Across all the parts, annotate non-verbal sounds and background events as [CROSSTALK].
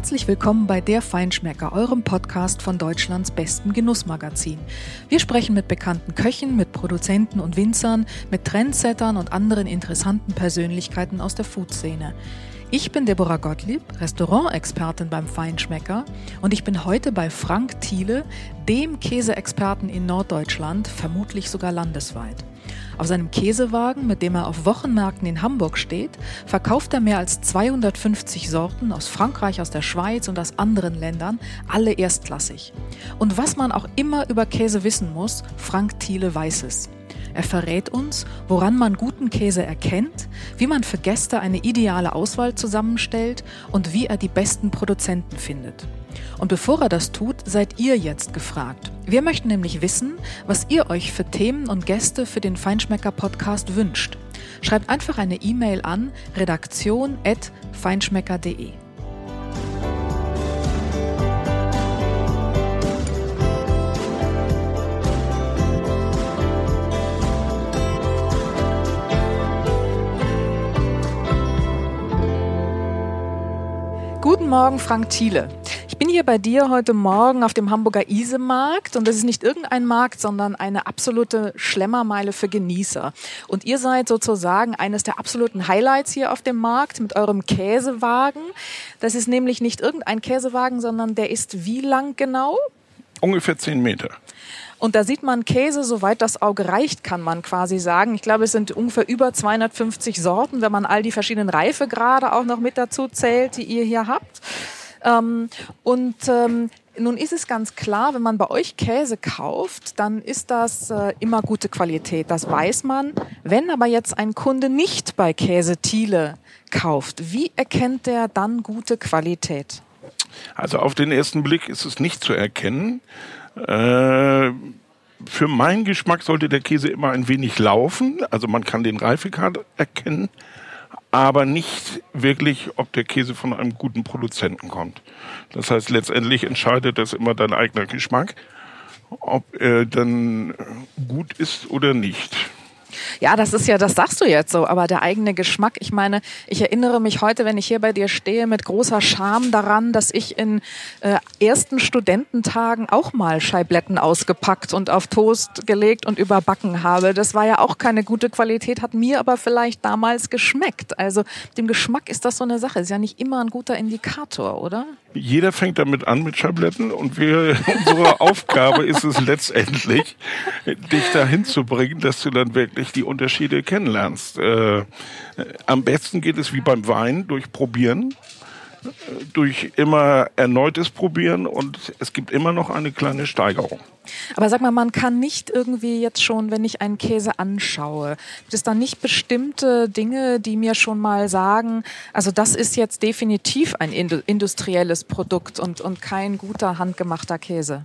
Herzlich willkommen bei Der Feinschmecker, eurem Podcast von Deutschlands besten Genussmagazin. Wir sprechen mit bekannten Köchen, mit Produzenten und Winzern, mit Trendsettern und anderen interessanten Persönlichkeiten aus der Foodszene. Ich bin Deborah Gottlieb, Restaurantexpertin beim Feinschmecker und ich bin heute bei Frank Thiele, dem Käseexperten in Norddeutschland, vermutlich sogar landesweit. Auf seinem Käsewagen, mit dem er auf Wochenmärkten in Hamburg steht, verkauft er mehr als 250 Sorten aus Frankreich, aus der Schweiz und aus anderen Ländern, alle erstklassig. Und was man auch immer über Käse wissen muss, Frank Thiele weiß es. Er verrät uns, woran man guten Käse erkennt, wie man für Gäste eine ideale Auswahl zusammenstellt und wie er die besten Produzenten findet. Und bevor er das tut, seid ihr jetzt gefragt. Wir möchten nämlich wissen, was ihr euch für Themen und Gäste für den Feinschmecker Podcast wünscht. Schreibt einfach eine E-Mail an redaktion@feinschmecker.de. Guten Morgen, Frank Thiele. Ich bin hier bei dir heute Morgen auf dem Hamburger Isemarkt und das ist nicht irgendein Markt, sondern eine absolute Schlemmermeile für Genießer. Und ihr seid sozusagen eines der absoluten Highlights hier auf dem Markt mit eurem Käsewagen. Das ist nämlich nicht irgendein Käsewagen, sondern der ist wie lang genau? Ungefähr zehn Meter. Und da sieht man Käse, soweit das Auge reicht, kann man quasi sagen. Ich glaube, es sind ungefähr über 250 Sorten, wenn man all die verschiedenen Reifegrade auch noch mit dazu zählt, die ihr hier habt. Ähm, und ähm, nun ist es ganz klar, wenn man bei euch Käse kauft, dann ist das äh, immer gute Qualität. Das weiß man. Wenn aber jetzt ein Kunde nicht bei Käse Thiele kauft, wie erkennt der dann gute Qualität? Also auf den ersten Blick ist es nicht zu erkennen. Äh, für meinen Geschmack sollte der Käse immer ein wenig laufen. Also man kann den Reifegrad erkennen, aber nicht wirklich, ob der Käse von einem guten Produzenten kommt. Das heißt, letztendlich entscheidet das immer dein eigener Geschmack, ob er dann gut ist oder nicht. Ja, das ist ja, das sagst du jetzt so, aber der eigene Geschmack. Ich meine, ich erinnere mich heute, wenn ich hier bei dir stehe, mit großer Scham daran, dass ich in äh, ersten Studententagen auch mal Scheibletten ausgepackt und auf Toast gelegt und überbacken habe. Das war ja auch keine gute Qualität, hat mir aber vielleicht damals geschmeckt. Also dem Geschmack ist das so eine Sache. Ist ja nicht immer ein guter Indikator, oder? Jeder fängt damit an mit Schabletten und wir, [LAUGHS] unsere Aufgabe ist es letztendlich, dich dahin zu bringen, dass du dann wirklich die Unterschiede kennenlernst. Äh, am besten geht es wie beim Wein durch Probieren durch immer erneutes Probieren und es gibt immer noch eine kleine Steigerung. Aber sag mal, man kann nicht irgendwie jetzt schon, wenn ich einen Käse anschaue, gibt es dann nicht bestimmte Dinge, die mir schon mal sagen, also das ist jetzt definitiv ein industrielles Produkt und, und kein guter handgemachter Käse?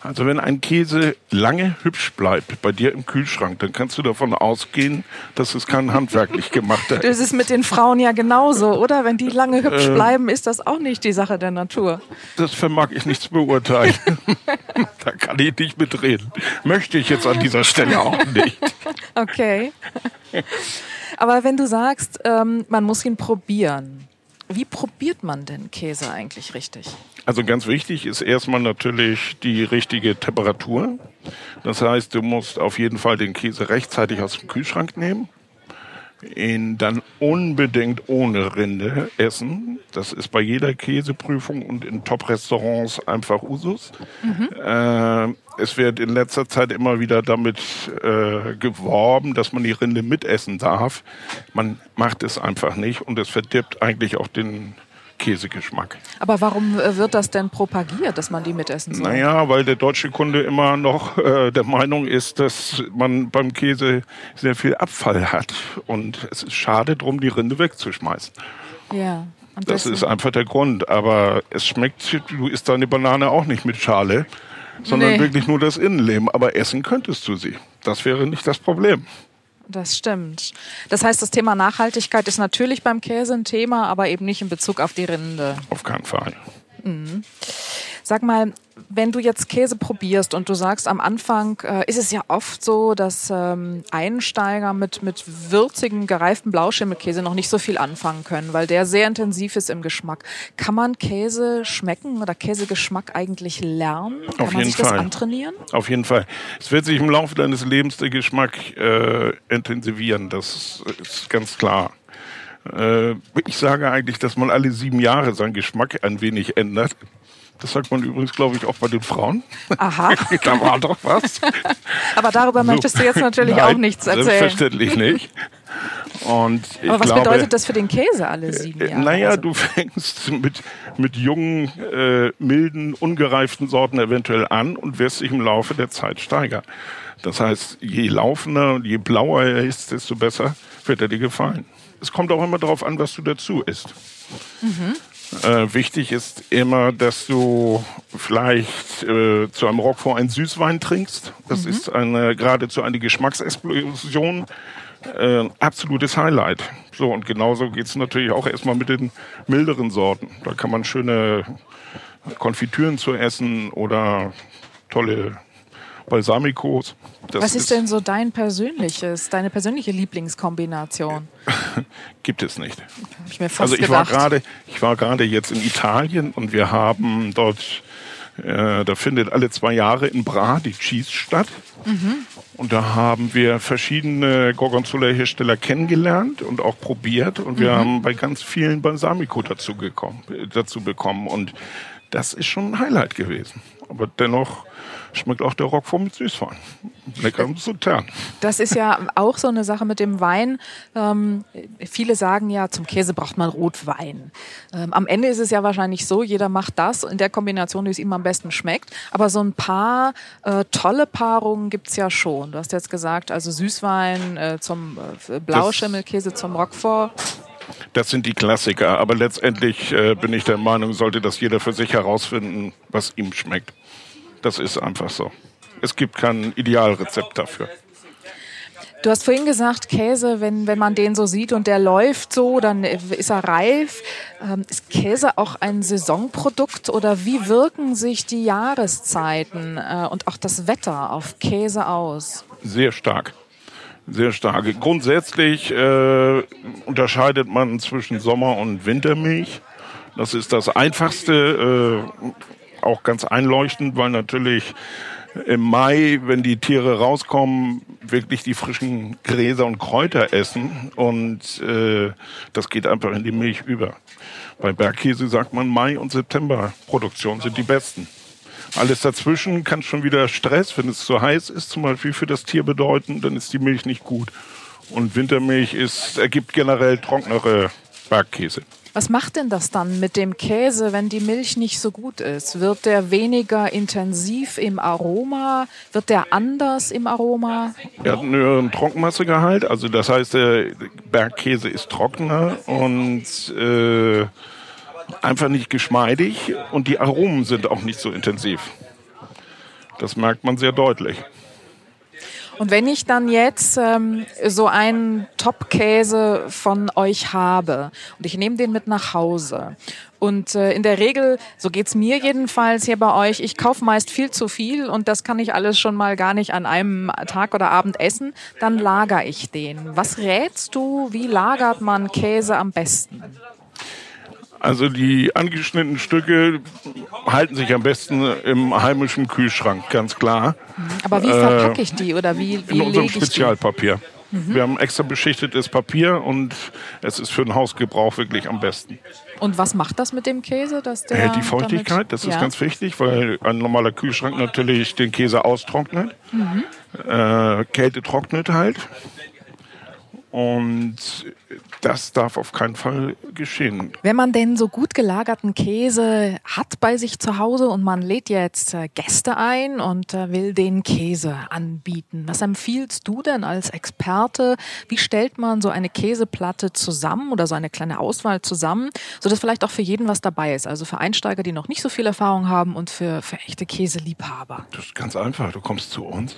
Also wenn ein Käse lange hübsch bleibt bei dir im Kühlschrank, dann kannst du davon ausgehen, dass es kein handwerklich gemachter ist. Das ist mit den Frauen ja genauso, oder? Wenn die lange hübsch äh, bleiben, ist das auch nicht die Sache der Natur. Das vermag ich nicht zu beurteilen. [LAUGHS] da kann ich nicht mitreden. Möchte ich jetzt an dieser Stelle auch nicht. Okay. Aber wenn du sagst, ähm, man muss ihn probieren, wie probiert man denn Käse eigentlich richtig? Also ganz wichtig ist erstmal natürlich die richtige Temperatur. Das heißt, du musst auf jeden Fall den Käse rechtzeitig aus dem Kühlschrank nehmen ihn dann unbedingt ohne Rinde essen. Das ist bei jeder Käseprüfung und in Top-Restaurants einfach Usus. Mhm. Äh, es wird in letzter Zeit immer wieder damit äh, geworben, dass man die Rinde mitessen darf. Man macht es einfach nicht und es verdirbt eigentlich auch den Käsegeschmack. Aber warum äh, wird das denn propagiert, dass man die mitessen soll? Naja, weil der deutsche Kunde immer noch äh, der Meinung ist, dass man beim Käse sehr viel Abfall hat. Und es ist schade drum, die Rinde wegzuschmeißen. Ja. das ist einfach der Grund. Aber es schmeckt, du isst deine Banane auch nicht mit Schale, sondern nee. wirklich nur das Innenleben. Aber essen könntest du sie. Das wäre nicht das Problem. Das stimmt. Das heißt, das Thema Nachhaltigkeit ist natürlich beim Käse ein Thema, aber eben nicht in Bezug auf die Rinde. Auf keinen Fall. Mhm. Sag mal, wenn du jetzt Käse probierst und du sagst, am Anfang äh, ist es ja oft so, dass ähm, Einsteiger mit, mit würzigen, gereiften Blauschimmelkäse noch nicht so viel anfangen können, weil der sehr intensiv ist im Geschmack. Kann man Käse schmecken oder Käsegeschmack eigentlich lernen? Kann Auf man jeden sich das Fall. antrainieren? Auf jeden Fall. Es wird sich im Laufe deines Lebens der Geschmack äh, intensivieren, das ist ganz klar. Äh, ich sage eigentlich, dass man alle sieben Jahre seinen Geschmack ein wenig ändert. Das sagt man übrigens, glaube ich, auch bei den Frauen. Aha. [LAUGHS] da war doch was. Aber darüber möchtest du jetzt natürlich Nein, auch nichts erzählen. Selbstverständlich nicht. Und Aber was glaube, bedeutet das für den Käse alle sieben äh, Jahre? Naja, Also- du fängst mit, mit jungen, äh, milden, ungereiften Sorten eventuell an und wirst dich im Laufe der Zeit steigern. Das heißt, je laufender und je blauer er ist, desto besser wird er dir gefallen. Es kommt auch immer darauf an, was du dazu isst. Äh, wichtig ist immer, dass du vielleicht äh, zu einem Roquefort einen Süßwein trinkst. Das ist eine, geradezu eine Geschmacksexplosion. Äh, absolutes Highlight. So, und genauso geht's natürlich auch erstmal mit den milderen Sorten. Da kann man schöne Konfitüren zu essen oder tolle Balsamicos. Das Was ist denn so dein persönliches, deine persönliche Lieblingskombination? [LAUGHS] Gibt es nicht. Ich mir fast Also ich war gedacht. gerade, ich war gerade jetzt in Italien und wir haben dort, äh, da findet alle zwei Jahre in Bra die Cheese statt. Und da haben wir verschiedene Gorgonzola-Hersteller kennengelernt und auch probiert. Und wir haben bei ganz vielen Balsamico dazu, gekommen, äh, dazu bekommen. Und das ist schon ein Highlight gewesen. Aber dennoch schmeckt auch der Roquefort mit Süßwein. Lecker und Sautern. Das ist ja auch so eine Sache mit dem Wein. Ähm, viele sagen ja, zum Käse braucht man Rotwein. Ähm, am Ende ist es ja wahrscheinlich so, jeder macht das in der Kombination, wie es ihm am besten schmeckt. Aber so ein paar äh, tolle Paarungen gibt's ja schon. Du hast jetzt gesagt, also Süßwein äh, zum äh, Blauschimmelkäse zum Roquefort. Das sind die Klassiker, aber letztendlich äh, bin ich der Meinung, sollte das jeder für sich herausfinden, was ihm schmeckt. Das ist einfach so. Es gibt kein Idealrezept dafür. Du hast vorhin gesagt, Käse, wenn, wenn man den so sieht und der läuft so, dann ist er reif. Ähm, ist Käse auch ein Saisonprodukt oder wie wirken sich die Jahreszeiten äh, und auch das Wetter auf Käse aus? Sehr stark. Sehr stark. Grundsätzlich äh, unterscheidet man zwischen Sommer- und Wintermilch. Das ist das Einfachste, äh, auch ganz einleuchtend, weil natürlich im Mai, wenn die Tiere rauskommen, wirklich die frischen Gräser und Kräuter essen und äh, das geht einfach in die Milch über. Bei Bergkäse sagt man Mai und September Produktion sind die besten. Alles dazwischen kann schon wieder Stress, wenn es zu heiß ist, zum Beispiel für das Tier bedeuten, dann ist die Milch nicht gut. Und Wintermilch ist, ergibt generell trockenere Bergkäse. Was macht denn das dann mit dem Käse, wenn die Milch nicht so gut ist? Wird der weniger intensiv im Aroma? Wird der anders im Aroma? Er hat einen höheren Trockenmassegehalt, also das heißt, der Bergkäse ist trockener und äh, einfach nicht geschmeidig und die Aromen sind auch nicht so intensiv. Das merkt man sehr deutlich. Und wenn ich dann jetzt ähm, so einen Top-Käse von euch habe und ich nehme den mit nach Hause und äh, in der Regel, so geht's mir jedenfalls hier bei euch, ich kaufe meist viel zu viel und das kann ich alles schon mal gar nicht an einem Tag oder Abend essen, dann lagere ich den. Was rätst du, wie lagert man Käse am besten? Also die angeschnittenen Stücke halten sich am besten im heimischen Kühlschrank, ganz klar. Aber wie verpacke ich die oder wie, wie In unserem? Spezialpapier. Wir haben extra beschichtetes Papier und es ist für den Hausgebrauch wirklich am besten. Und was macht das mit dem Käse? Dass der Hält die Feuchtigkeit, das ist ja. ganz wichtig, weil ein normaler Kühlschrank natürlich den Käse austrocknet. Mhm. Äh, Kälte trocknet halt. Und das darf auf keinen Fall geschehen. Wenn man denn so gut gelagerten Käse hat bei sich zu Hause und man lädt jetzt äh, Gäste ein und äh, will den Käse anbieten, was empfiehlst du denn als Experte? Wie stellt man so eine Käseplatte zusammen oder so eine kleine Auswahl zusammen, sodass vielleicht auch für jeden was dabei ist? Also für Einsteiger, die noch nicht so viel Erfahrung haben und für, für echte Käseliebhaber. Das ist ganz einfach. Du kommst zu uns,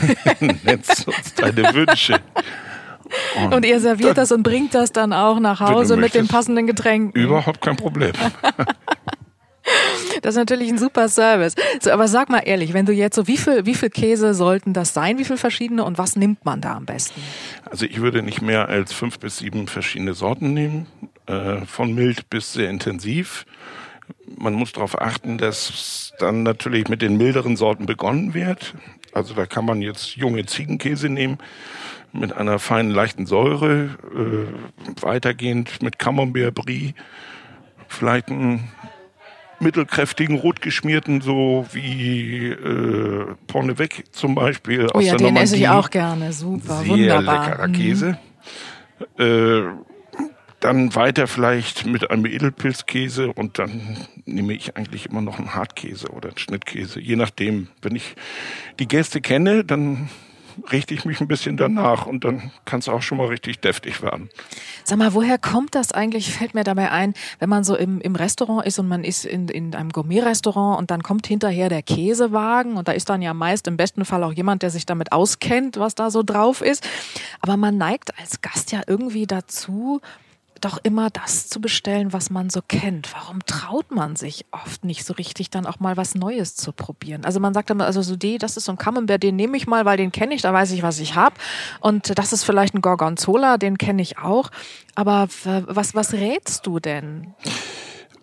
[LAUGHS] nennst uns deine Wünsche. Und ihr serviert das und bringt das dann auch nach Hause mit den passenden Getränken. Überhaupt kein Problem. [LAUGHS] Das ist natürlich ein super Service. So, aber sag mal ehrlich, wenn du jetzt so, wie viel, wie viel Käse sollten das sein? Wie viel verschiedene und was nimmt man da am besten? Also ich würde nicht mehr als fünf bis sieben verschiedene Sorten nehmen, äh, von mild bis sehr intensiv. Man muss darauf achten, dass dann natürlich mit den milderen Sorten begonnen wird. Also da kann man jetzt junge Ziegenkäse nehmen mit einer feinen, leichten Säure, äh, weitergehend mit Camembert Brie, vielleicht einen mittelkräftigen, rotgeschmierten, so wie äh, Pornevec zum Beispiel. Oh aus ja, den Normandie. esse ich auch gerne, super, Sehr wunderbar. leckerer Käse. Mhm. Äh, dann weiter vielleicht mit einem Edelpilzkäse und dann nehme ich eigentlich immer noch einen Hartkäse oder einen Schnittkäse. Je nachdem, wenn ich die Gäste kenne, dann richte ich mich ein bisschen danach und dann kann es auch schon mal richtig deftig werden. Sag mal, woher kommt das eigentlich? Fällt mir dabei ein, wenn man so im, im Restaurant ist und man ist in, in einem Gourmet-Restaurant und dann kommt hinterher der Käsewagen und da ist dann ja meist im besten Fall auch jemand, der sich damit auskennt, was da so drauf ist. Aber man neigt als Gast ja irgendwie dazu, doch immer das zu bestellen, was man so kennt. Warum traut man sich oft nicht so richtig, dann auch mal was Neues zu probieren? Also man sagt immer, also so die, das ist so ein Camembert, den nehme ich mal, weil den kenne ich, da weiß ich, was ich habe. Und das ist vielleicht ein Gorgonzola, den kenne ich auch. Aber was, was rätst du denn?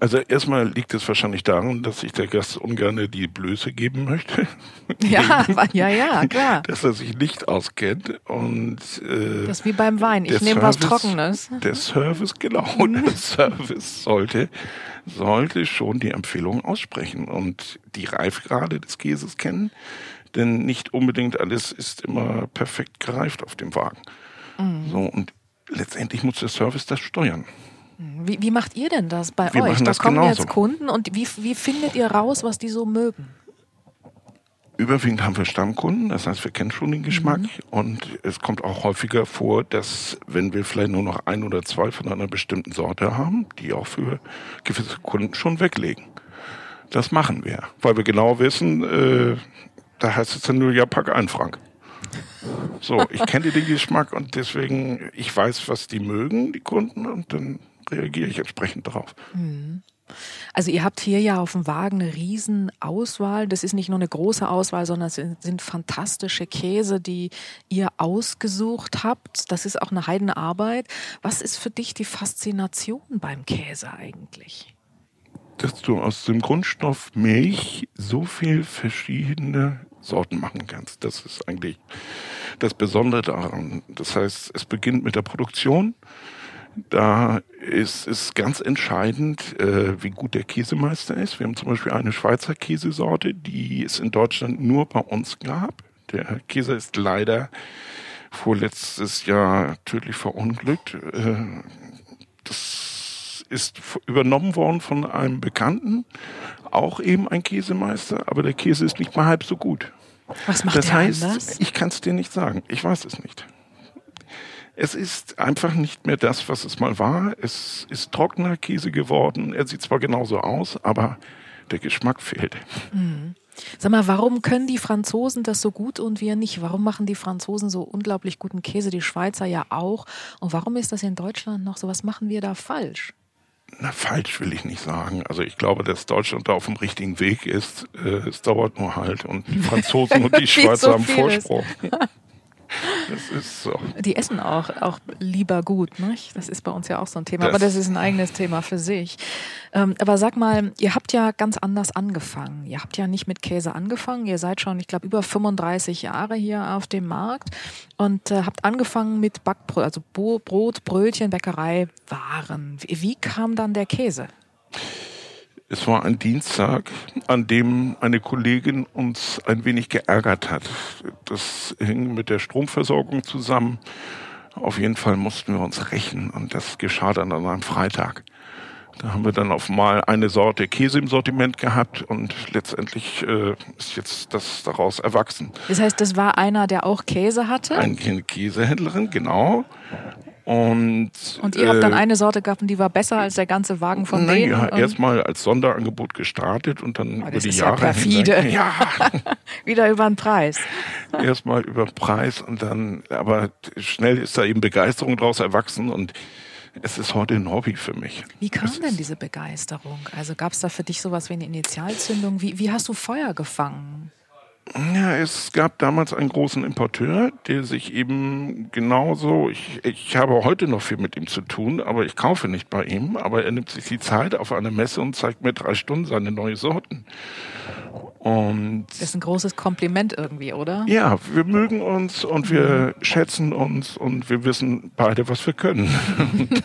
Also erstmal liegt es wahrscheinlich daran, dass ich der Gast ungern die Blöße geben möchte. [LAUGHS] Ja, [LAUGHS] ja, ja, klar. dass er sich nicht auskennt und äh, das ist wie beim Wein. Ich nehme was Trockenes. Der Service, genau, [LAUGHS] der Service sollte sollte schon die Empfehlung aussprechen und die Reifgrade des Käses kennen, denn nicht unbedingt alles ist immer perfekt gereift auf dem Wagen. Mhm. So und letztendlich muss der Service das steuern. Wie, wie macht ihr denn das bei wir euch? Da kommen genauso. jetzt Kunden und wie, wie findet ihr raus, was die so mögen? Überwiegend haben wir Stammkunden, das heißt, wir kennen schon den Geschmack mhm. und es kommt auch häufiger vor, dass wenn wir vielleicht nur noch ein oder zwei von einer bestimmten Sorte haben, die auch für gewisse Kunden schon weglegen. Das machen wir, weil wir genau wissen, äh, da heißt es dann nur, ja, pack ein, Frank. So, ich kenne den Geschmack und deswegen, ich weiß, was die mögen, die Kunden, und dann reagiere ich entsprechend darauf. Mhm. Also ihr habt hier ja auf dem Wagen eine Riesenauswahl. Das ist nicht nur eine große Auswahl, sondern es sind fantastische Käse, die ihr ausgesucht habt. Das ist auch eine Heidenarbeit. Was ist für dich die Faszination beim Käse eigentlich? Dass du aus dem Grundstoff Milch so viel verschiedene Sorten machen kannst. Das ist eigentlich das Besondere daran. Das heißt, es beginnt mit der Produktion. Da ist es ganz entscheidend, äh, wie gut der Käsemeister ist. Wir haben zum Beispiel eine Schweizer Käsesorte, die es in Deutschland nur bei uns gab. Der Käse ist leider vorletztes Jahr tödlich verunglückt. Äh, das ist übernommen worden von einem Bekannten, auch eben ein Käsemeister, aber der Käse ist nicht mal halb so gut. Was macht das heißt, anders? ich kann es dir nicht sagen. Ich weiß es nicht. Es ist einfach nicht mehr das, was es mal war. Es ist trockener Käse geworden. Er sieht zwar genauso aus, aber der Geschmack fehlt. Mhm. Sag mal, warum können die Franzosen das so gut und wir nicht? Warum machen die Franzosen so unglaublich guten Käse, die Schweizer ja auch? Und warum ist das in Deutschland noch so? Was machen wir da falsch? Na, falsch will ich nicht sagen. Also ich glaube, dass Deutschland da auf dem richtigen Weg ist. Äh, es dauert nur halt und die Franzosen und die [LAUGHS] Schweizer so haben Vorsprung. [LAUGHS] Das ist so. Die essen auch, auch lieber gut. Nicht? Das ist bei uns ja auch so ein Thema. Das aber das ist ein eigenes Thema für sich. Ähm, aber sag mal, ihr habt ja ganz anders angefangen. Ihr habt ja nicht mit Käse angefangen. Ihr seid schon, ich glaube, über 35 Jahre hier auf dem Markt und äh, habt angefangen mit Backbrot, also Brot, Brötchen, Bäckerei, Waren. Wie, wie kam dann der Käse? Es war ein Dienstag, an dem eine Kollegin uns ein wenig geärgert hat. Das hing mit der Stromversorgung zusammen. Auf jeden Fall mussten wir uns rächen und das geschah dann an einem Freitag. Da haben wir dann auf mal eine Sorte Käse im Sortiment gehabt und letztendlich äh, ist jetzt das daraus erwachsen. Das heißt, das war einer, der auch Käse hatte? Eine Käsehändlerin, genau. Und, und ihr äh, habt dann äh, eine Sorte gehabt und die war besser als der ganze Wagen von naja, denen? Ja, erstmal als Sonderangebot gestartet und dann oh, über die Jahre. Ja perfide. Hinweg, [LAUGHS] ja. Wieder über den Preis. [LAUGHS] erstmal über den Preis und dann, aber schnell ist da eben Begeisterung draus erwachsen und es ist heute ein Hobby für mich. Wie kam es denn diese Begeisterung? Also gab es da für dich sowas wie eine Initialzündung? Wie, wie hast du Feuer gefangen? Ja, es gab damals einen großen Importeur, der sich eben genauso, ich, ich habe heute noch viel mit ihm zu tun, aber ich kaufe nicht bei ihm, aber er nimmt sich die Zeit auf einer Messe und zeigt mir drei Stunden seine neuen Sorten. Und das ist ein großes Kompliment irgendwie, oder? Ja, wir mögen uns und wir mhm. schätzen uns und wir wissen beide, was wir können.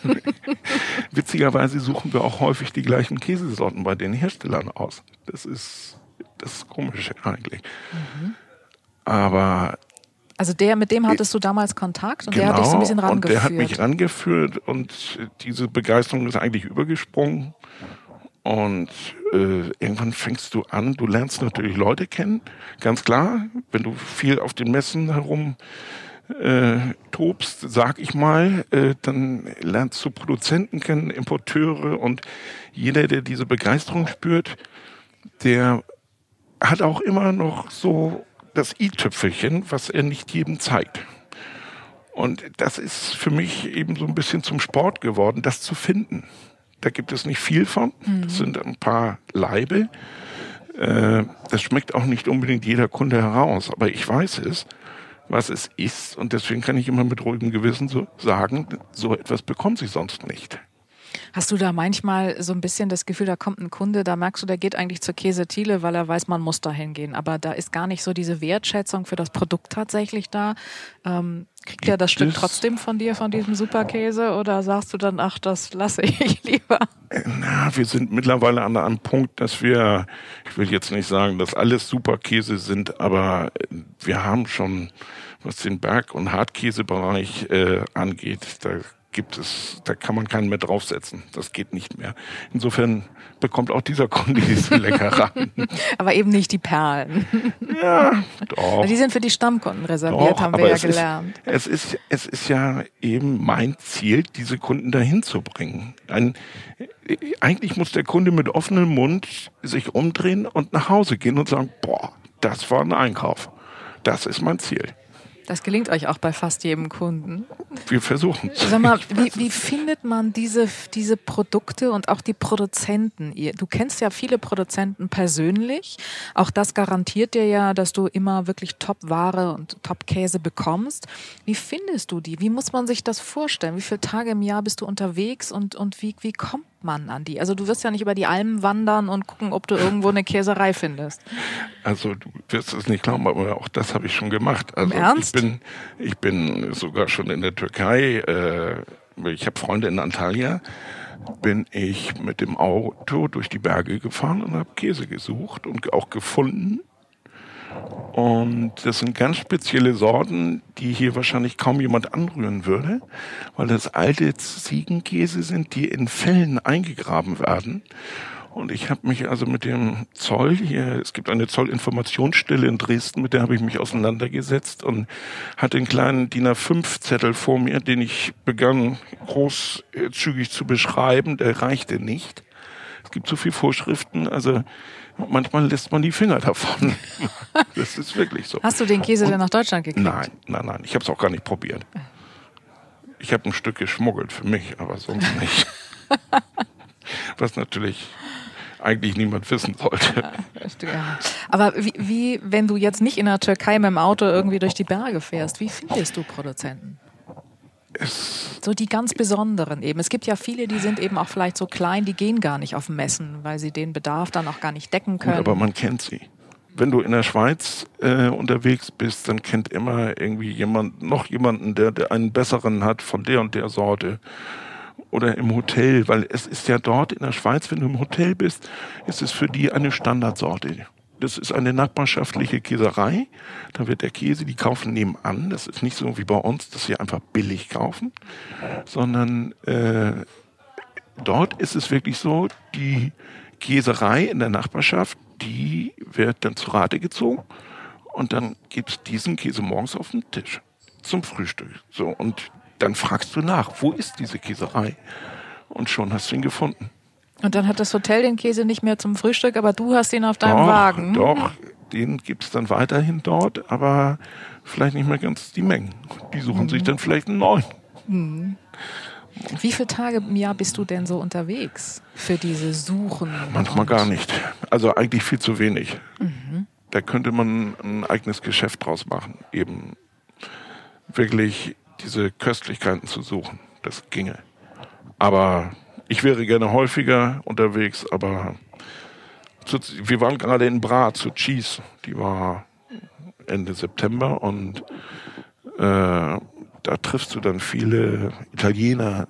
[LAUGHS] witzigerweise suchen wir auch häufig die gleichen Käsesorten bei den Herstellern aus. Das ist das ist komisch eigentlich. Mhm. Aber also der, mit dem hattest du damals Kontakt und genau, der hat dich so ein bisschen rangeführt. Und der hat mich rangeführt und diese Begeisterung ist eigentlich übergesprungen. Und äh, irgendwann fängst du an, du lernst natürlich Leute kennen, ganz klar. Wenn du viel auf den Messen herum äh, tobst, sag ich mal, äh, dann lernst du Produzenten kennen, Importeure und jeder, der diese Begeisterung spürt, der hat auch immer noch so das i-Tüpfelchen, was er nicht jedem zeigt. Und das ist für mich eben so ein bisschen zum Sport geworden, das zu finden. Da gibt es nicht viel von. Mhm. Das sind ein paar Leibe. Äh, das schmeckt auch nicht unbedingt jeder Kunde heraus. Aber ich weiß es, was es ist. Und deswegen kann ich immer mit ruhigem Gewissen so sagen, so etwas bekommt sie sonst nicht. Hast du da manchmal so ein bisschen das Gefühl, da kommt ein Kunde, da merkst du, der geht eigentlich zur Käse Thiele, weil er weiß, man muss da hingehen. Aber da ist gar nicht so diese Wertschätzung für das Produkt tatsächlich da. Ähm, kriegt er das Stück trotzdem von dir, von diesem Superkäse? Oder sagst du dann, ach, das lasse ich [LAUGHS] lieber? Na, wir sind mittlerweile an einem Punkt, dass wir, ich will jetzt nicht sagen, dass alles Superkäse sind, aber wir haben schon, was den Berg- und Hartkäsebereich äh, angeht, da gibt es, da kann man keinen mehr draufsetzen. Das geht nicht mehr. Insofern bekommt auch dieser [LAUGHS] Kunde diese Leckereien. Aber eben nicht die Perlen. Ja, doch. Die sind für die Stammkunden reserviert, doch, haben wir ja gelernt. Ist, es, ist, es ist ja eben mein Ziel, diese Kunden dahin zu bringen. Ein, eigentlich muss der Kunde mit offenem Mund sich umdrehen und nach Hause gehen und sagen, boah, das war ein Einkauf. Das ist mein Ziel. Das gelingt euch auch bei fast jedem Kunden. Wir versuchen es. Sag mal, wie, wie, findet man diese, diese Produkte und auch die Produzenten? Du kennst ja viele Produzenten persönlich. Auch das garantiert dir ja, dass du immer wirklich Top-Ware und Top-Käse bekommst. Wie findest du die? Wie muss man sich das vorstellen? Wie viele Tage im Jahr bist du unterwegs und, und wie, wie kommt man an die? Also du wirst ja nicht über die Almen wandern und gucken, ob du irgendwo eine Käserei findest. Also du wirst es nicht glauben, aber auch das habe ich schon gemacht. Also Im Ernst? ich bin, ich bin sogar schon in der Türkei. Äh, ich habe Freunde in Antalya. Bin ich mit dem Auto durch die Berge gefahren und habe Käse gesucht und auch gefunden. Und das sind ganz spezielle Sorten, die hier wahrscheinlich kaum jemand anrühren würde, weil das alte Ziegenkäse sind, die in Fällen eingegraben werden. Und ich habe mich also mit dem Zoll hier, es gibt eine Zollinformationsstelle in Dresden, mit der habe ich mich auseinandergesetzt und hatte einen kleinen DIN A5-Zettel vor mir, den ich begann großzügig zu beschreiben. Der reichte nicht. Es gibt so viele Vorschriften, also manchmal lässt man die Finger davon. [LAUGHS] Das ist wirklich so. Hast du den Käse Und, denn nach Deutschland gekriegt? Nein, nein, nein. Ich habe es auch gar nicht probiert. Ich habe ein Stück geschmuggelt für mich, aber sonst nicht. [LAUGHS] Was natürlich eigentlich niemand wissen sollte. Aber wie, wie, wenn du jetzt nicht in der Türkei mit dem Auto irgendwie durch die Berge fährst, wie findest du Produzenten? So die ganz besonderen eben. Es gibt ja viele, die sind eben auch vielleicht so klein, die gehen gar nicht auf Messen, weil sie den Bedarf dann auch gar nicht decken können. Gut, aber man kennt sie. Wenn du in der Schweiz äh, unterwegs bist, dann kennt immer irgendwie jemand noch jemanden, der, der einen besseren hat von der und der Sorte oder im Hotel, weil es ist ja dort in der Schweiz, wenn du im Hotel bist, ist es für die eine Standardsorte. Das ist eine nachbarschaftliche Käserei. Da wird der Käse, die kaufen nebenan. Das ist nicht so wie bei uns, dass sie einfach billig kaufen, sondern äh, dort ist es wirklich so, die Käserei in der Nachbarschaft, die wird dann zu Rate gezogen und dann gibt es diesen Käse morgens auf den Tisch zum Frühstück. So und dann fragst du nach, wo ist diese Käserei? Und schon hast du ihn gefunden. Und dann hat das Hotel den Käse nicht mehr zum Frühstück, aber du hast ihn auf deinem doch, Wagen. Doch, den gibt es dann weiterhin dort, aber vielleicht nicht mehr ganz die Mengen. Die suchen mhm. sich dann vielleicht einen neuen. Mhm. Wie viele Tage im Jahr bist du denn so unterwegs für diese Suchen? Manchmal gar nicht. Also eigentlich viel zu wenig. Mhm. Da könnte man ein eigenes Geschäft draus machen. Eben wirklich diese Köstlichkeiten zu suchen. Das ginge. Aber ich wäre gerne häufiger unterwegs, aber zu, wir waren gerade in Bra zu Cheese. Die war Ende September und äh, da triffst du dann viele Italiener,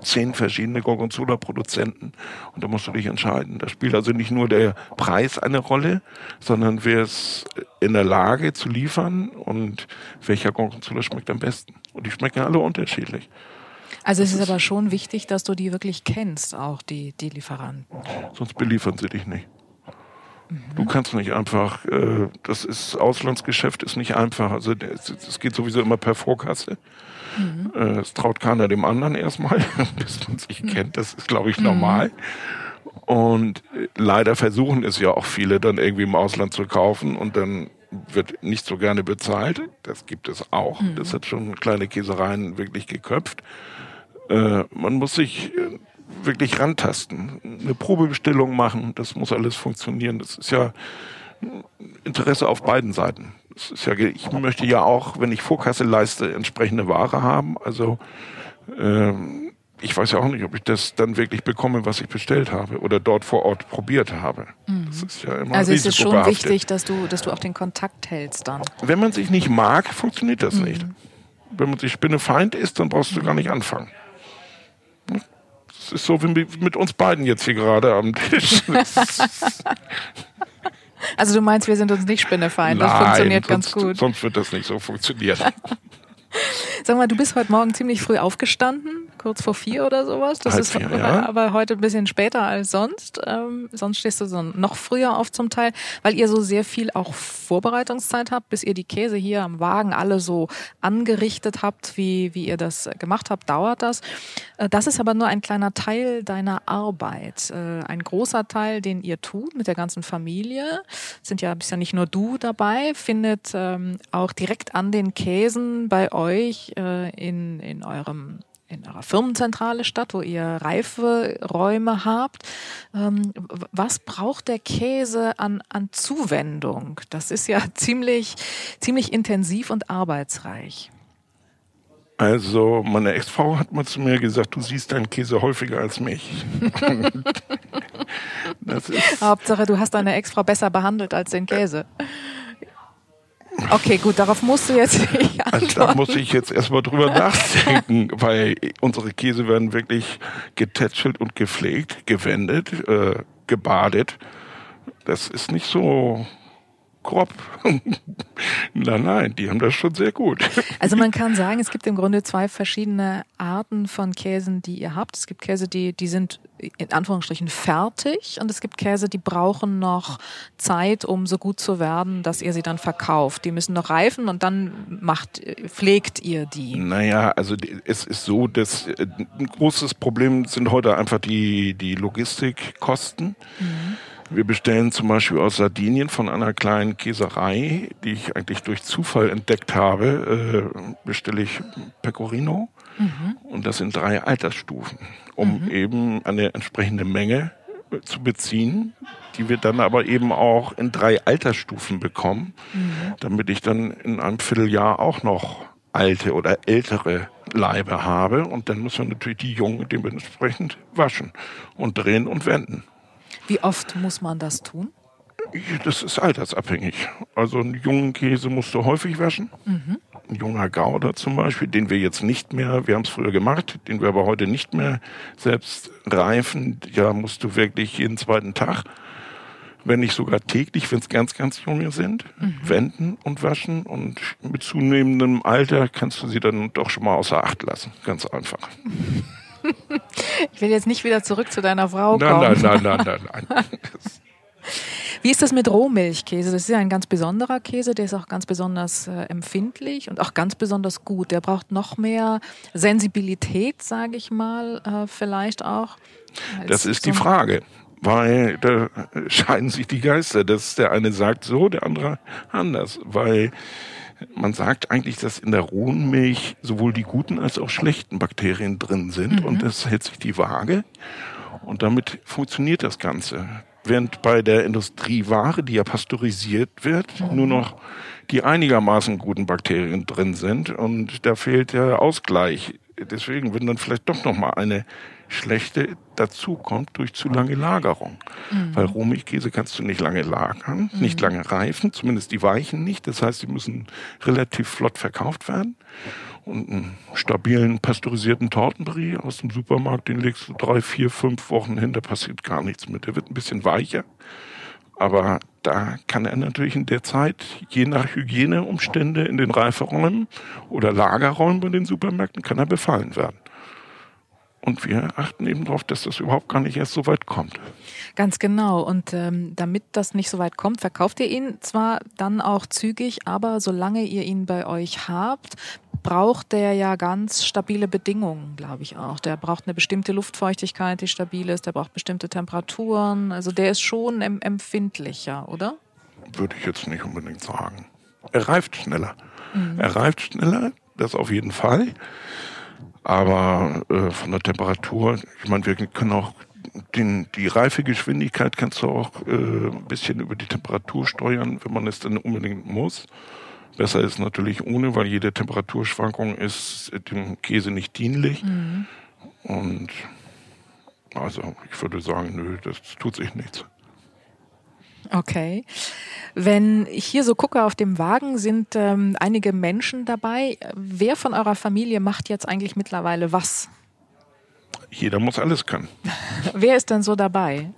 zehn verschiedene Gorgonzola-Produzenten und da musst du dich entscheiden. Da spielt also nicht nur der Preis eine Rolle, sondern wer ist in der Lage zu liefern und welcher Gorgonzola schmeckt am besten. Und die schmecken alle unterschiedlich. Also es ist, aber schon wichtig, dass du die wirklich kennst, auch die, die Lieferanten. Sonst beliefern sie dich nicht. Du kannst nicht einfach, äh, das ist Auslandsgeschäft ist nicht einfach. Also es geht sowieso immer per Vorkasse. Mhm. Äh, es traut keiner dem anderen erstmal, [LAUGHS] bis man sich kennt. Das ist, glaube ich, normal. Mhm. Und äh, leider versuchen es ja auch viele dann irgendwie im Ausland zu kaufen und dann wird nicht so gerne bezahlt. Das gibt es auch. Mhm. Das hat schon kleine Käsereien wirklich geköpft. Äh, man muss sich äh, wirklich rantasten, eine Probebestellung machen, das muss alles funktionieren. Das ist ja Interesse auf beiden Seiten. Das ist ja, ich möchte ja auch, wenn ich Vorkasse leiste, entsprechende Ware haben. Also ähm, ich weiß ja auch nicht, ob ich das dann wirklich bekomme, was ich bestellt habe oder dort vor Ort probiert habe. Mhm. Das ist ja immer also es ist schon wichtig, dass du, dass du auch den Kontakt hältst dann. Wenn man sich nicht mag, funktioniert das mhm. nicht. Wenn man sich Spinnefeind ist, dann brauchst du gar nicht anfangen. Es ist so wie mit uns beiden jetzt hier gerade am Tisch. [LAUGHS] also du meinst, wir sind uns nicht Spinnefeind, das funktioniert sonst, ganz gut. Sonst wird das nicht so funktionieren. [LAUGHS] Sag mal, du bist heute Morgen ziemlich früh aufgestanden kurz vor vier oder sowas. Das Halb ist vier, ja. aber heute ein bisschen später als sonst. Ähm, sonst stehst du so noch früher auf zum Teil, weil ihr so sehr viel auch Vorbereitungszeit habt, bis ihr die Käse hier am Wagen alle so angerichtet habt, wie, wie ihr das gemacht habt, dauert das. Äh, das ist aber nur ein kleiner Teil deiner Arbeit. Äh, ein großer Teil, den ihr tut mit der ganzen Familie, sind ja, bist ja nicht nur du dabei, findet ähm, auch direkt an den Käsen bei euch äh, in, in eurem in eurer Firmenzentrale statt, wo ihr Reiferäume habt. Ähm, was braucht der Käse an, an Zuwendung? Das ist ja [LAUGHS] ziemlich, ziemlich intensiv und arbeitsreich. Also meine Ex-Frau hat mal zu mir gesagt, du siehst deinen Käse häufiger als mich. [LAUGHS] Hauptsache, du hast deine Ex-Frau besser behandelt als den Käse. Okay, gut, darauf musst du jetzt nicht Also [LAUGHS] da muss ich jetzt erstmal drüber nachdenken, [LAUGHS] weil unsere Käse werden wirklich getätschelt und gepflegt, gewendet, äh, gebadet. Das ist nicht so grob. [LAUGHS] nein, nein, die haben das schon sehr gut. [LAUGHS] Also man kann sagen, es gibt im Grunde zwei verschiedene Arten von Käsen, die ihr habt. Es gibt Käse, die, die sind in Anführungsstrichen fertig und es gibt Käse, die brauchen noch Zeit, um so gut zu werden, dass ihr sie dann verkauft. Die müssen noch reifen und dann macht, pflegt ihr die. Naja, also es ist so, dass äh, ein großes Problem sind heute einfach die, die Logistikkosten. Mhm wir bestellen zum Beispiel aus Sardinien von einer kleinen Käserei, die ich eigentlich durch Zufall entdeckt habe, äh, bestelle ich Pecorino. Mhm. Und das sind drei Altersstufen, um mhm. eben eine entsprechende Menge äh, zu beziehen, die wir dann aber eben auch in drei Altersstufen bekommen, mhm. damit ich dann in einem Vierteljahr auch noch alte oder ältere Leibe habe. Und dann müssen wir natürlich die Jungen dementsprechend waschen und drehen und wenden. Wie oft muss man das tun? Das ist altersabhängig. Also einen jungen Käse musst du häufig waschen. Mhm. Ein junger Gouda zum Beispiel, den wir jetzt nicht mehr, wir haben es früher gemacht, den wir aber heute nicht mehr selbst reifen, ja, musst du wirklich jeden zweiten Tag, wenn nicht sogar täglich, wenn es ganz, ganz junge sind, mhm. wenden und waschen. Und mit zunehmendem Alter kannst du sie dann doch schon mal außer Acht lassen. Ganz einfach. [LAUGHS] Ich will jetzt nicht wieder zurück zu deiner Frau kommen. Nein, nein, nein, nein, nein. [LAUGHS] nein. Wie ist das mit Rohmilchkäse? Das ist ja ein ganz besonderer Käse, der ist auch ganz besonders äh, empfindlich und auch ganz besonders gut. Der braucht noch mehr Sensibilität, sage ich mal, äh, vielleicht auch. Das ist so die Frage, weil da scheiden sich die Geister. Dass der eine sagt so, der andere anders, weil man sagt eigentlich, dass in der rohen Milch sowohl die guten als auch schlechten Bakterien drin sind mhm. und das hält sich die Waage und damit funktioniert das Ganze. Während bei der Industrieware, die ja pasteurisiert wird, mhm. nur noch die einigermaßen guten Bakterien drin sind und da fehlt der Ausgleich. Deswegen, wenn dann vielleicht doch noch mal eine schlechte dazukommt durch zu lange Lagerung. Mhm. Weil Rohmilchkäse kannst du nicht lange lagern, mhm. nicht lange reifen, zumindest die weichen nicht. Das heißt, sie müssen relativ flott verkauft werden. Und einen stabilen pasteurisierten Tortenbrie aus dem Supermarkt, den legst du drei, vier, fünf Wochen hin, da passiert gar nichts mit. Der wird ein bisschen weicher. Aber da kann er natürlich in der Zeit, je nach Hygieneumstände in den Reiferäumen oder Lagerräumen bei den Supermärkten, kann er befallen werden. Und wir achten eben darauf, dass das überhaupt gar nicht erst so weit kommt. Ganz genau. Und ähm, damit das nicht so weit kommt, verkauft ihr ihn zwar dann auch zügig, aber solange ihr ihn bei euch habt, braucht der ja ganz stabile Bedingungen, glaube ich auch. Der braucht eine bestimmte Luftfeuchtigkeit, die stabil ist. Der braucht bestimmte Temperaturen. Also der ist schon empfindlicher, oder? Würde ich jetzt nicht unbedingt sagen. Er reift schneller. Mhm. Er reift schneller, das auf jeden Fall. Aber äh, von der Temperatur, ich meine, wir können auch den, die Reifegeschwindigkeit kannst du auch äh, ein bisschen über die Temperatur steuern, wenn man es dann unbedingt muss. Besser ist natürlich ohne, weil jede Temperaturschwankung ist dem Käse nicht dienlich. Mhm. Und also ich würde sagen, nö, das tut sich nichts. Okay. Wenn ich hier so gucke auf dem Wagen, sind ähm, einige Menschen dabei. Wer von eurer Familie macht jetzt eigentlich mittlerweile was? Jeder muss alles können. [LAUGHS] Wer ist denn so dabei?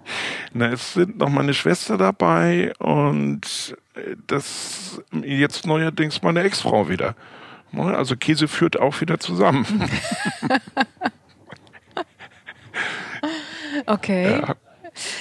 Na, es sind noch meine Schwester dabei und äh, das jetzt neuerdings meine Ex-Frau wieder. Ne, also Käse führt auch wieder zusammen. [LAUGHS] okay. [LAUGHS] Ja,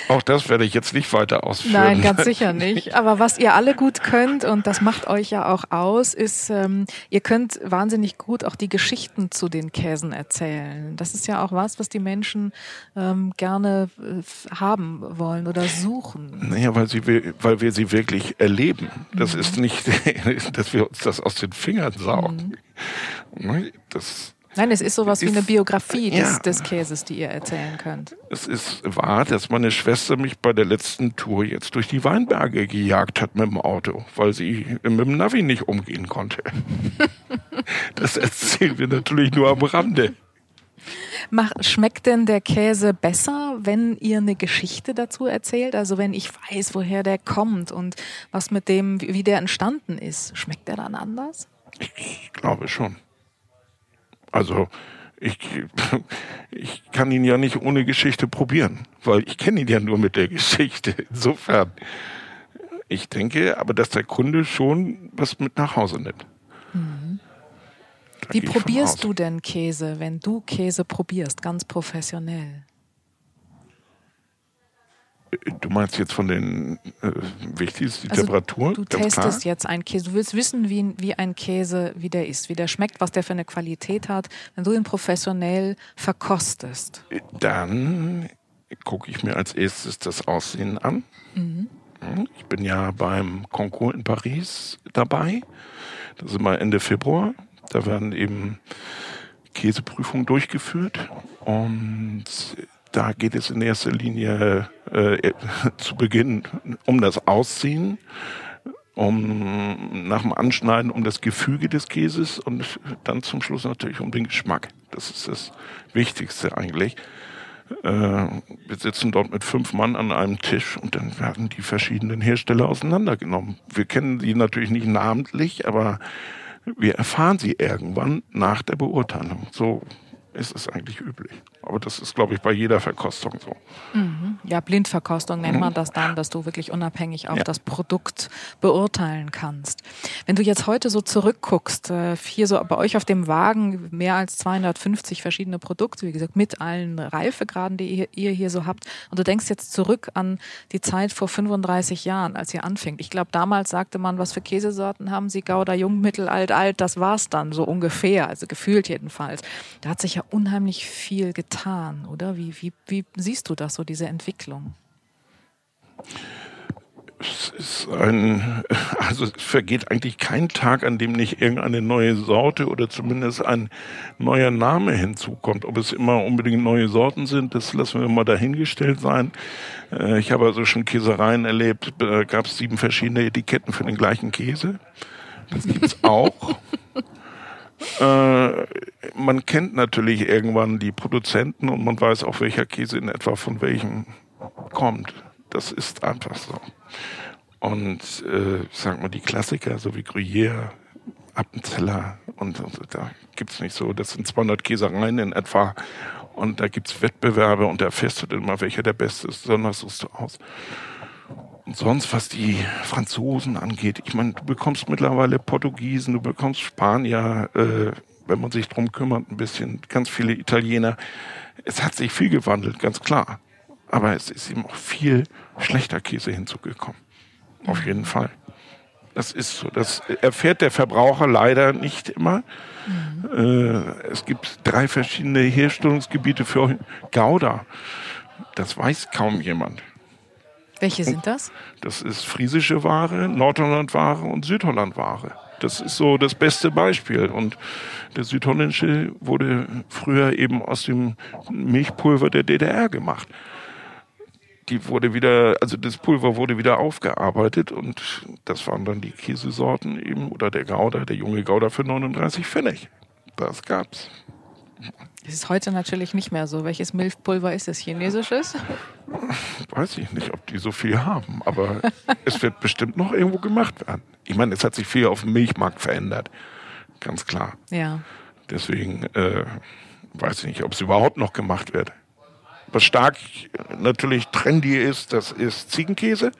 auch das werde ich jetzt nicht weiter ausführen. Nein, ganz [LAUGHS] sicher nicht. Aber was ihr alle gut könnt, und das macht euch ja auch aus, ist, ähm, ihr könnt wahnsinnig gut auch die Geschichten zu den Käsen erzählen. Das ist ja auch was, was die Menschen ähm, gerne äh, haben wollen oder suchen. Naja, weil, sie, weil wir sie wirklich erleben. Das mhm. ist nicht, [LAUGHS] dass wir uns das aus den Fingern saugen. Mhm. Das Nein, es ist sowas wie eine Biografie des, ja, des, Käses, die ihr erzählen könnt. Es ist wahr, dass meine Schwester mich bei der letzten Tour jetzt durch die Weinberge gejagt hat mit dem Auto, weil sie mit dem Navi nicht umgehen konnte. [LAUGHS] das erzählen wir natürlich nur am Rande. Mach, schmeckt denn der Käse besser, wenn ihr eine Geschichte dazu erzählt? Also wenn ich weiß, woher der kommt und was mit dem, wie der entstanden ist, schmeckt der dann anders? Ich glaube schon. Also ich, ich kann ihn ja nicht ohne Geschichte probieren, weil ich kenne ihn ja nur mit der Geschichte. Insofern, ich denke aber, dass der Kunde schon was mit nach Hause nimmt. Mhm. Wie probierst du denn Käse, wenn du Käse probierst, ganz professionell? Du meinst jetzt von den äh, wichtigsten also Temperatur? Du testest klar? jetzt einen Käse. Du willst wissen, wie, wie ein Käse, wie der ist, wie der schmeckt, was der für eine Qualität hat. Wenn du ihn professionell verkostest. Dann gucke ich mir als erstes das Aussehen an. Mhm. Ich bin ja beim Concours in Paris dabei. Das ist immer Ende Februar. Da werden eben Käseprüfungen durchgeführt. Und da geht es in erster Linie äh, zu Beginn um das Aussehen, um nach dem Anschneiden um das Gefüge des Käses und dann zum Schluss natürlich um den Geschmack. Das ist das Wichtigste eigentlich. Äh, wir sitzen dort mit fünf Mann an einem Tisch und dann werden die verschiedenen Hersteller auseinandergenommen. Wir kennen sie natürlich nicht namentlich, aber wir erfahren sie irgendwann nach der Beurteilung. So ist es eigentlich üblich. Aber das ist, glaube ich, bei jeder Verkostung so. Mhm. Ja, Blindverkostung nennt mhm. man das dann, dass du wirklich unabhängig auch ja. das Produkt beurteilen kannst. Wenn du jetzt heute so zurückguckst, äh, hier so bei euch auf dem Wagen mehr als 250 verschiedene Produkte, wie gesagt, mit allen Reifegraden, die ihr hier so habt, und du denkst jetzt zurück an die Zeit vor 35 Jahren, als ihr anfängt. Ich glaube, damals sagte man, was für Käsesorten haben sie, Gouda, Jung, Mittel, Alt, Alt, das war's dann, so ungefähr, also gefühlt jedenfalls. Da hat sich ja unheimlich viel getan getan, oder? Wie, wie, wie siehst du das, so diese Entwicklung? Es ist ein, [LAUGHS] also es vergeht eigentlich kein Tag, an dem nicht irgendeine neue Sorte oder zumindest ein neuer Name hinzukommt. Ob es immer unbedingt neue Sorten sind, das lassen wir mal dahingestellt sein. Äh, ich habe also schon Käsereien erlebt, da gab es sieben verschiedene Etiketten für den gleichen Käse. Das gibt's [LAUGHS] auch. Äh, man kennt natürlich irgendwann die Produzenten und man weiß auch, welcher Käse in etwa von welchem kommt. Das ist einfach so. Und äh, sag mal, die Klassiker, so wie Gruyère, Appenzeller und, und da gibt's nicht so. Das sind 200 Käsereien in etwa. Und da gibt's Wettbewerbe und da festet immer, welcher der beste ist. Besonders suchst du aus. Und sonst, was die Franzosen angeht, ich meine, du bekommst mittlerweile Portugiesen, du bekommst Spanier, äh, wenn man sich drum kümmert, ein bisschen, ganz viele Italiener. Es hat sich viel gewandelt, ganz klar. Aber es ist eben auch viel schlechter Käse hinzugekommen. Auf jeden Fall. Das ist so. Das erfährt der Verbraucher leider nicht immer. Mhm. Äh, es gibt drei verschiedene Herstellungsgebiete für Gouda. Das weiß kaum jemand. Welche sind das? Das ist friesische Ware, Nordholland-Ware und Südholland-Ware. Das ist so das beste Beispiel. Und der südholländische wurde früher eben aus dem Milchpulver der DDR gemacht die wurde wieder, also das Pulver wurde wieder aufgearbeitet und das waren dann die Käsesorten eben oder der Gouda, der junge Gouda für 39 Pfennig. Das gab's. Das ist heute natürlich nicht mehr so. Welches Milchpulver ist es? Chinesisches? Weiß ich nicht, ob die so viel haben, aber [LAUGHS] es wird bestimmt noch irgendwo gemacht werden. Ich meine, es hat sich viel auf dem Milchmarkt verändert. Ganz klar. Ja. Deswegen äh, weiß ich nicht, ob es überhaupt noch gemacht wird. Was stark natürlich trendy ist, das ist Ziegenkäse.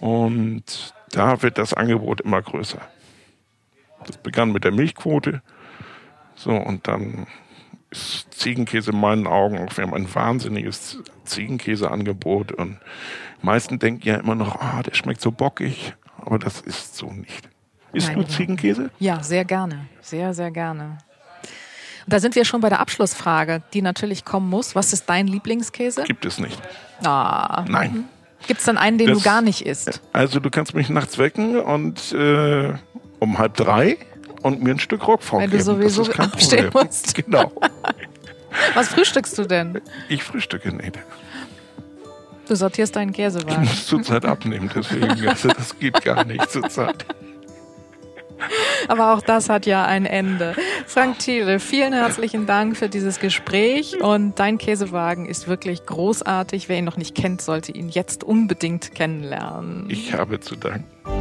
Und da wird das Angebot immer größer. Das begann mit der Milchquote. So, und dann ist Ziegenkäse in meinen Augen auch, wir haben ein wahnsinniges Ziegenkäseangebot. Und meisten denken ja immer noch, ah, der schmeckt so bockig. Aber das ist so nicht. Isst Nein, du Ziegenkäse? Ja, sehr gerne. Sehr, sehr gerne. Da sind wir schon bei der Abschlussfrage, die natürlich kommen muss. Was ist dein Lieblingskäse? Gibt es nicht. Ah. Nein. Gibt es dann einen, den das, du gar nicht isst? Also du kannst mich nachts wecken und äh, um halb drei und mir ein Stück Rockform Wenn du sowieso abstehen musst. Genau. [LAUGHS] Was frühstückst du denn? Ich frühstücke nicht. Du sortierst deinen Käsewagen. Ich muss zurzeit abnehmen, deswegen, [LAUGHS] also das geht gar nicht zurzeit. Aber auch das hat ja ein Ende. Frank Thiele, vielen herzlichen Dank für dieses Gespräch und dein Käsewagen ist wirklich großartig. Wer ihn noch nicht kennt, sollte ihn jetzt unbedingt kennenlernen. Ich habe zu danken.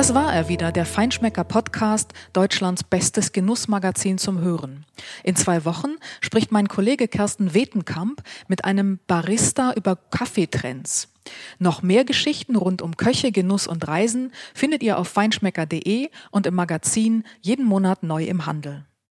Das war er wieder, der Feinschmecker Podcast, Deutschlands bestes Genussmagazin zum Hören. In zwei Wochen spricht mein Kollege Kersten Wetenkamp mit einem Barista über Kaffeetrends. Noch mehr Geschichten rund um Köche, Genuss und Reisen findet ihr auf feinschmecker.de und im Magazin jeden Monat neu im Handel.